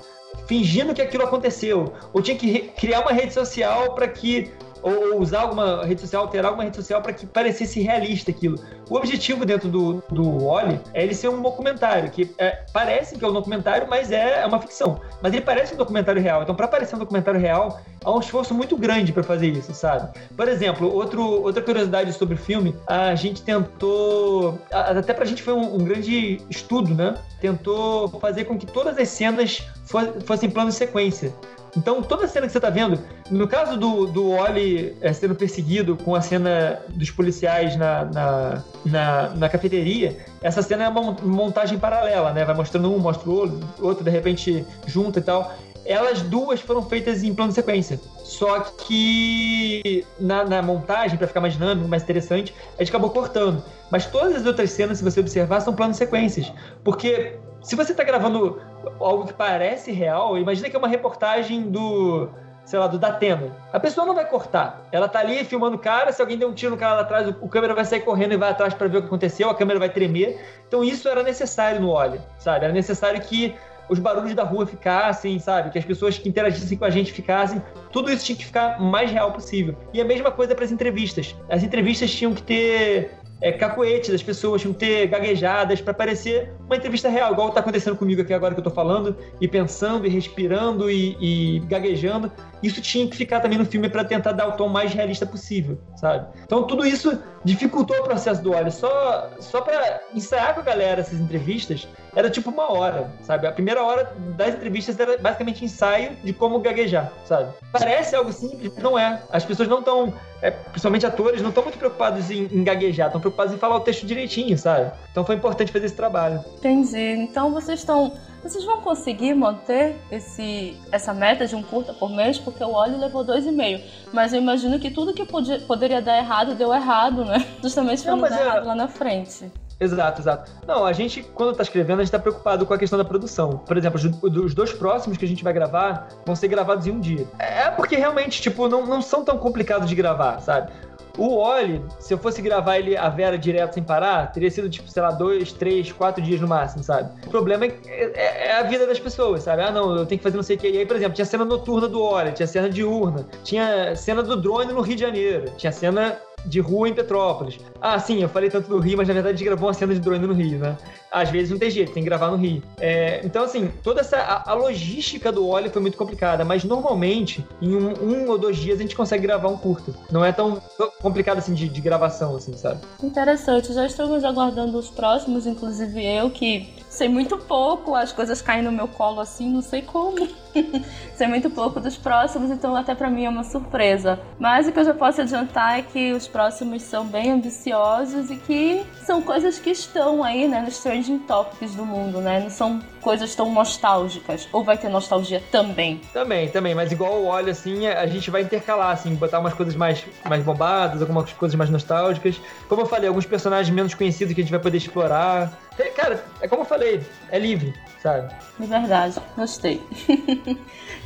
fingindo que aquilo aconteceu. Ou tinha que criar uma rede social para que ou, usar alguma rede social, alterar alguma rede social para que parecesse realista aquilo. O objetivo dentro do, do Oli é ele ser um documentário, que é, parece que é um documentário, mas é, é uma ficção. Mas ele parece um documentário real. Então, para parecer um documentário real, há um esforço muito grande para fazer isso, sabe? Por exemplo, outro, outra curiosidade sobre o filme, a gente tentou, até pra gente foi um, um grande estudo, né? Tentou fazer com que todas as cenas fossem plano de sequência. Então, toda a cena que você está vendo, no caso do, do Oli é, sendo perseguido com a cena dos policiais na, na, na, na, cafeteria, essa cena é uma montagem paralela, né? Vai mostrando um, mostra o outro, outro de repente junta e tal. Elas duas foram feitas em plano de sequência. Só que na, na montagem, para ficar mais dinâmico, mais interessante, a gente acabou cortando. Mas todas as outras cenas, se você observar, são planos de sequências. Porque se você está gravando algo que parece real, imagina que é uma reportagem do, sei lá, do Datena. A pessoa não vai cortar. Ela tá ali filmando o cara, se alguém der um tiro no cara lá atrás, o, câmera vai sair correndo e vai atrás para ver o que aconteceu, a câmera vai tremer. Então isso era necessário no óleo, sabe? Era necessário que os barulhos da rua ficassem, sabe? Que as pessoas que interagissem com a gente ficassem. Tudo isso tinha que ficar o mais real possível. E a mesma coisa para as entrevistas. As entrevistas tinham que ter é, cacoete das pessoas, que ter gaguejadas para parecer uma entrevista real, igual tá acontecendo comigo aqui agora que eu tô falando, e pensando, e respirando, e, e gaguejando. Isso tinha que ficar também no filme para tentar dar o tom mais realista possível, sabe? Então tudo isso dificultou o processo do óleo. Só, só para ensaiar com a galera essas entrevistas, era tipo uma hora, sabe? A primeira hora das entrevistas era basicamente ensaio de como gaguejar, sabe? Parece algo simples, mas não é. As pessoas não estão é, principalmente atores, não estão muito preocupados em, em gaguejar, estão preocupados em falar o texto direitinho, sabe? Então foi importante fazer esse trabalho. Entendi. Então vocês estão. Vocês vão conseguir manter esse, essa meta de um curta por mês? Porque o óleo levou dois e meio. Mas eu imagino que tudo que podia, poderia dar errado deu errado, né? <laughs> Justamente para não, não dar é... errado lá na frente. Exato, exato. Não, a gente, quando tá escrevendo, a gente tá preocupado com a questão da produção. Por exemplo, os dois próximos que a gente vai gravar vão ser gravados em um dia. É porque realmente, tipo, não, não são tão complicados de gravar, sabe? O Oli, se eu fosse gravar ele a Vera direto sem parar, teria sido, tipo, sei lá, dois, três, quatro dias no máximo, sabe? O problema é, é, é a vida das pessoas, sabe? Ah, não, eu tenho que fazer não sei o que. E aí, por exemplo, tinha cena noturna do Oli, tinha cena diurna, tinha cena do drone no Rio de Janeiro, tinha cena de rua em Petrópolis. Ah, sim, eu falei tanto do Rio, mas na verdade a gente gravou uma cena de drone no Rio, né? Às vezes não tem jeito, tem que gravar no Rio. É, então, assim, toda essa. A, a, logística do óleo foi muito complicada, mas normalmente, em um, um, ou dois dias, a gente consegue gravar um curto. Não é tão complicado assim de, de gravação, assim, sabe? Interessante, já estamos aguardando os próximos, inclusive eu, que sei muito pouco, as coisas caem no meu colo assim, não sei como. <laughs> sei muito pouco dos próximos, então até para mim é uma surpresa. Mas o que eu já posso adiantar é que os próximos são bem ambiciosos e que são coisas que estão aí, né, nos trending topics do mundo, né? Não são coisas tão nostálgicas. Ou vai ter nostalgia também? Também, também, mas igual o óleo assim, a gente vai intercalar assim, botar umas coisas mais mais bombadas, algumas coisas mais nostálgicas. Como eu falei, alguns personagens menos conhecidos que a gente vai poder explorar. Cara, é como eu falei, é livre, sabe? De verdade, gostei. <laughs> <laughs>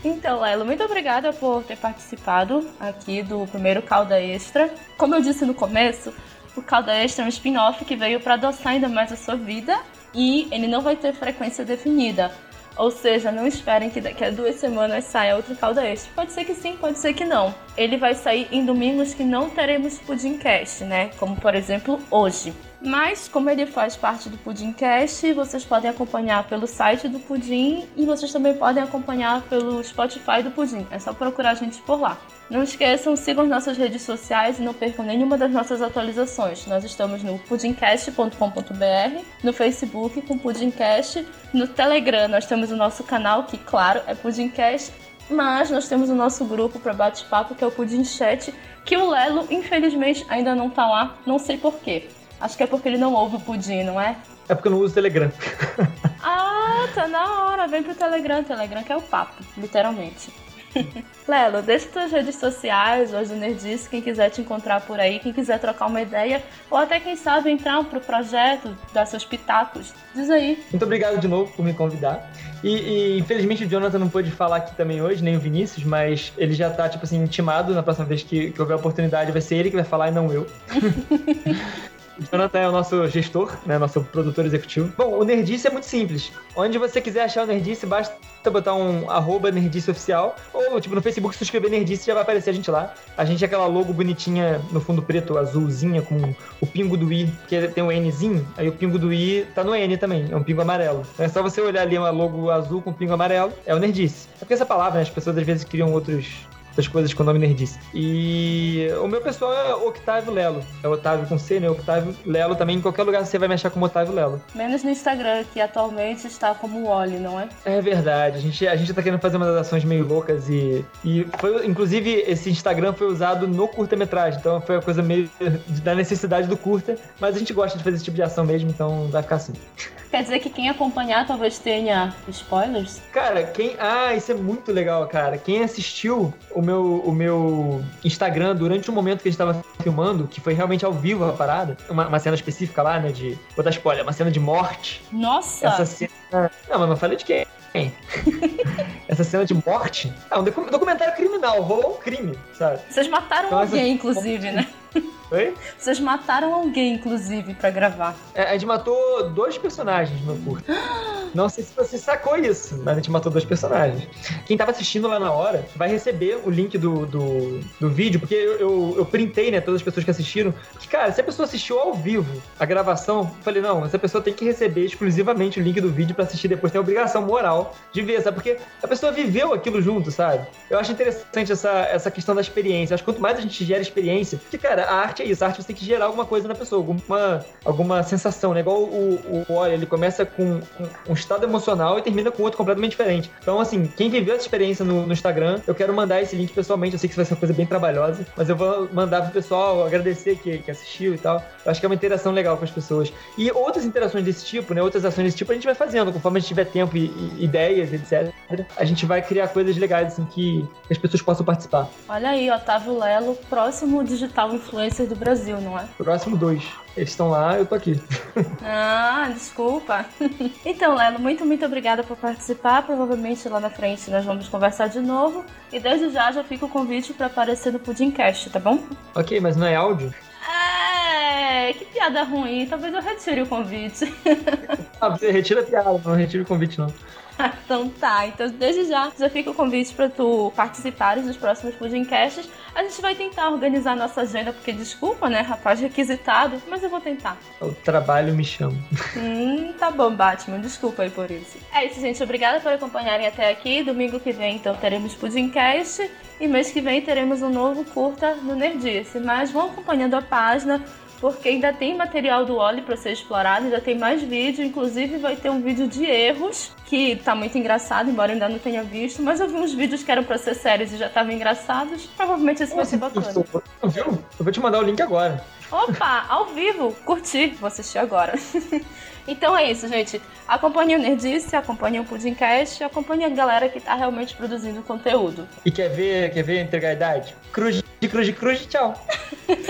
então, Lelo, muito obrigada por ter participado aqui do primeiro Calda Extra. Como eu disse no começo, o Calda Extra é um spin-off que veio para adoçar ainda mais a sua vida e ele não vai ter frequência definida. Ou seja, não esperem que daqui a duas semanas saia outro calda extra. Pode ser que sim, pode ser que não. Ele vai sair em domingos que não teremos Pudimcast, né? Como por exemplo hoje. Mas, como ele faz parte do Pudimcast, vocês podem acompanhar pelo site do Pudim e vocês também podem acompanhar pelo Spotify do Pudim. É só procurar a gente por lá. Não esqueçam, sigam nossas redes sociais e não percam nenhuma das nossas atualizações. Nós estamos no pudimcast.com.br, no Facebook com Pudimcast, no Telegram nós temos o nosso canal, que claro é Pudimcast, mas nós temos o nosso grupo para bate-papo, que é o Pudim Chat, que o Lelo, infelizmente, ainda não tá lá, não sei porquê. Acho que é porque ele não ouve o Pudim, não é? É porque eu não uso o Telegram. ah, tá na hora, vem pro Telegram. Telegram que é o papo, literalmente. <laughs> Lelo, deixa suas redes sociais, hoje o Nerdice, quem quiser te encontrar por aí, quem quiser trocar uma ideia, ou até quem sabe entrar pro projeto, dar seus pitacos. Diz aí. Muito obrigado de novo por me convidar. E, e, infelizmente o Jonathan não pôde falar aqui também hoje, nem o Vinícius, mas ele já tá, tipo assim, intimado na próxima vez que, que houver a oportunidade, vai ser ele que vai falar e não eu. <laughs> O Jonathan é o nosso gestor, né? Nosso produtor executivo. Bom, o Nerdice é muito simples. Onde você quiser achar o Nerdice, basta botar um arroba Nerdice Oficial. Ou, tipo, no Facebook, se escrever Nerdice, já vai aparecer a gente lá. A gente é aquela logo bonitinha no fundo preto, azulzinha, com o pingo do i, que tem um Nzinho. Aí o pingo do i tá no N também, é um pingo amarelo. Então é só você olhar ali uma logo azul com pingo amarelo, é o Nerdice. É porque essa palavra, né? As pessoas às vezes criam outros das coisas com o nome Nerdice. E o meu pessoal é Octávio Lelo. É Otávio com C, né? Octávio Lelo também. Em qualquer lugar você vai me achar como Otávio Lelo. Menos no Instagram, que atualmente está como Wally, não é? É verdade. A gente, a gente tá querendo fazer umas ações meio loucas e. E foi, inclusive, esse Instagram foi usado no curta-metragem. Então foi uma coisa meio da necessidade do curta. Mas a gente gosta de fazer esse tipo de ação mesmo, então vai ficar assim. Quer dizer que quem acompanhar talvez tenha spoilers? Cara, quem. Ah, isso é muito legal, cara. Quem assistiu o meu, o meu Instagram durante o momento que a gente tava filmando, que foi realmente ao vivo a parada, uma, uma cena específica lá, né? De. Vou dar spoiler, uma cena de morte. Nossa! Essa cena. Não, mas não falei de quem. <laughs> Essa cena de morte. É um documentário criminal, rolou um crime, sabe? Vocês mataram então, alguém, essa... inclusive, né? <laughs> Oi? Vocês mataram alguém, inclusive, pra gravar. É, a gente matou dois personagens no curto. <gasps> Não sei se você sacou isso, mas a gente matou dois personagens. Quem tava assistindo lá na hora vai receber o link do, do, do vídeo, porque eu, eu, eu printei, né, todas as pessoas que assistiram. Que, cara, se a pessoa assistiu ao vivo a gravação, eu falei, não, essa pessoa tem que receber exclusivamente o link do vídeo para assistir depois. Tem a obrigação moral de ver, sabe? Porque a pessoa viveu aquilo junto, sabe? Eu acho interessante essa, essa questão da experiência. Acho que quanto mais a gente gera experiência, porque, cara, a arte isso. A arte você tem que gerar alguma coisa na pessoa, alguma, alguma sensação, né? Igual o, o ele começa com um, um estado emocional e termina com outro completamente diferente. Então, assim, quem viveu essa experiência no, no, Instagram, eu quero mandar esse link pessoalmente. Eu sei que isso vai ser uma coisa bem trabalhosa, mas eu vou mandar pro pessoal agradecer que, que assistiu e tal. Eu acho que é uma interação legal com as pessoas. E outras interações desse tipo, né? Outras ações desse tipo, a gente vai fazendo, conforme a gente tiver tempo e, e ideias, etc. A gente vai criar coisas legais, assim, que as pessoas possam participar. Olha aí, Otávio Lelo, próximo digital influencer do Brasil, não é? Próximo dois. Eles estão lá, eu tô aqui. Ah, desculpa. <laughs> Então, Lelo, muito, muito obrigada por participar. Provavelmente lá na frente nós vamos conversar de novo. E desde já já fica o convite para aparecer no Pudimcast, tá bom? Ok, mas não é áudio? É, que piada ruim. Talvez eu retire o convite. <laughs> ah, você retira a piada, não retira o convite não. <laughs> então tá, então desde já já fica o convite para tu participares dos próximos Pudimcasts. A gente vai tentar organizar nossa agenda, porque desculpa, né, rapaz requisitado, mas eu vou tentar. O trabalho me chama. Hum, tá bom, Batman, desculpa aí por isso. É isso, gente, obrigada por acompanharem até aqui. Domingo que vem, então, teremos Pudimcast e mês que vem teremos um novo curta no Nerdice. Mas vão acompanhando a página porque ainda tem material do Oli para ser explorado, ainda tem mais vídeo, inclusive vai ter um vídeo de erros, que tá muito engraçado, embora ainda não tenha visto, mas eu vi uns vídeos que eram pra ser sérios e já estavam engraçados, provavelmente esse vai ser bacana. Viu? Eu vou te mandar o link agora. Opa, ao vivo, curti, vou assistir agora. <laughs> então é isso, gente. Acompanhe o Nerdice, acompanhe o Pudimcast, acompanhe a galera que tá realmente produzindo conteúdo. E quer ver, quer ver a idade? Cruz de cruz cruz, tchau.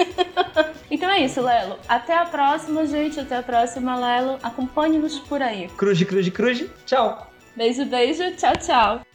<laughs> então é isso, Lelo. Até a próxima, gente. Até a próxima, Lelo. Acompanhe-nos por aí. Cruz cruz cruz, tchau. Beijo, beijo. Tchau, tchau.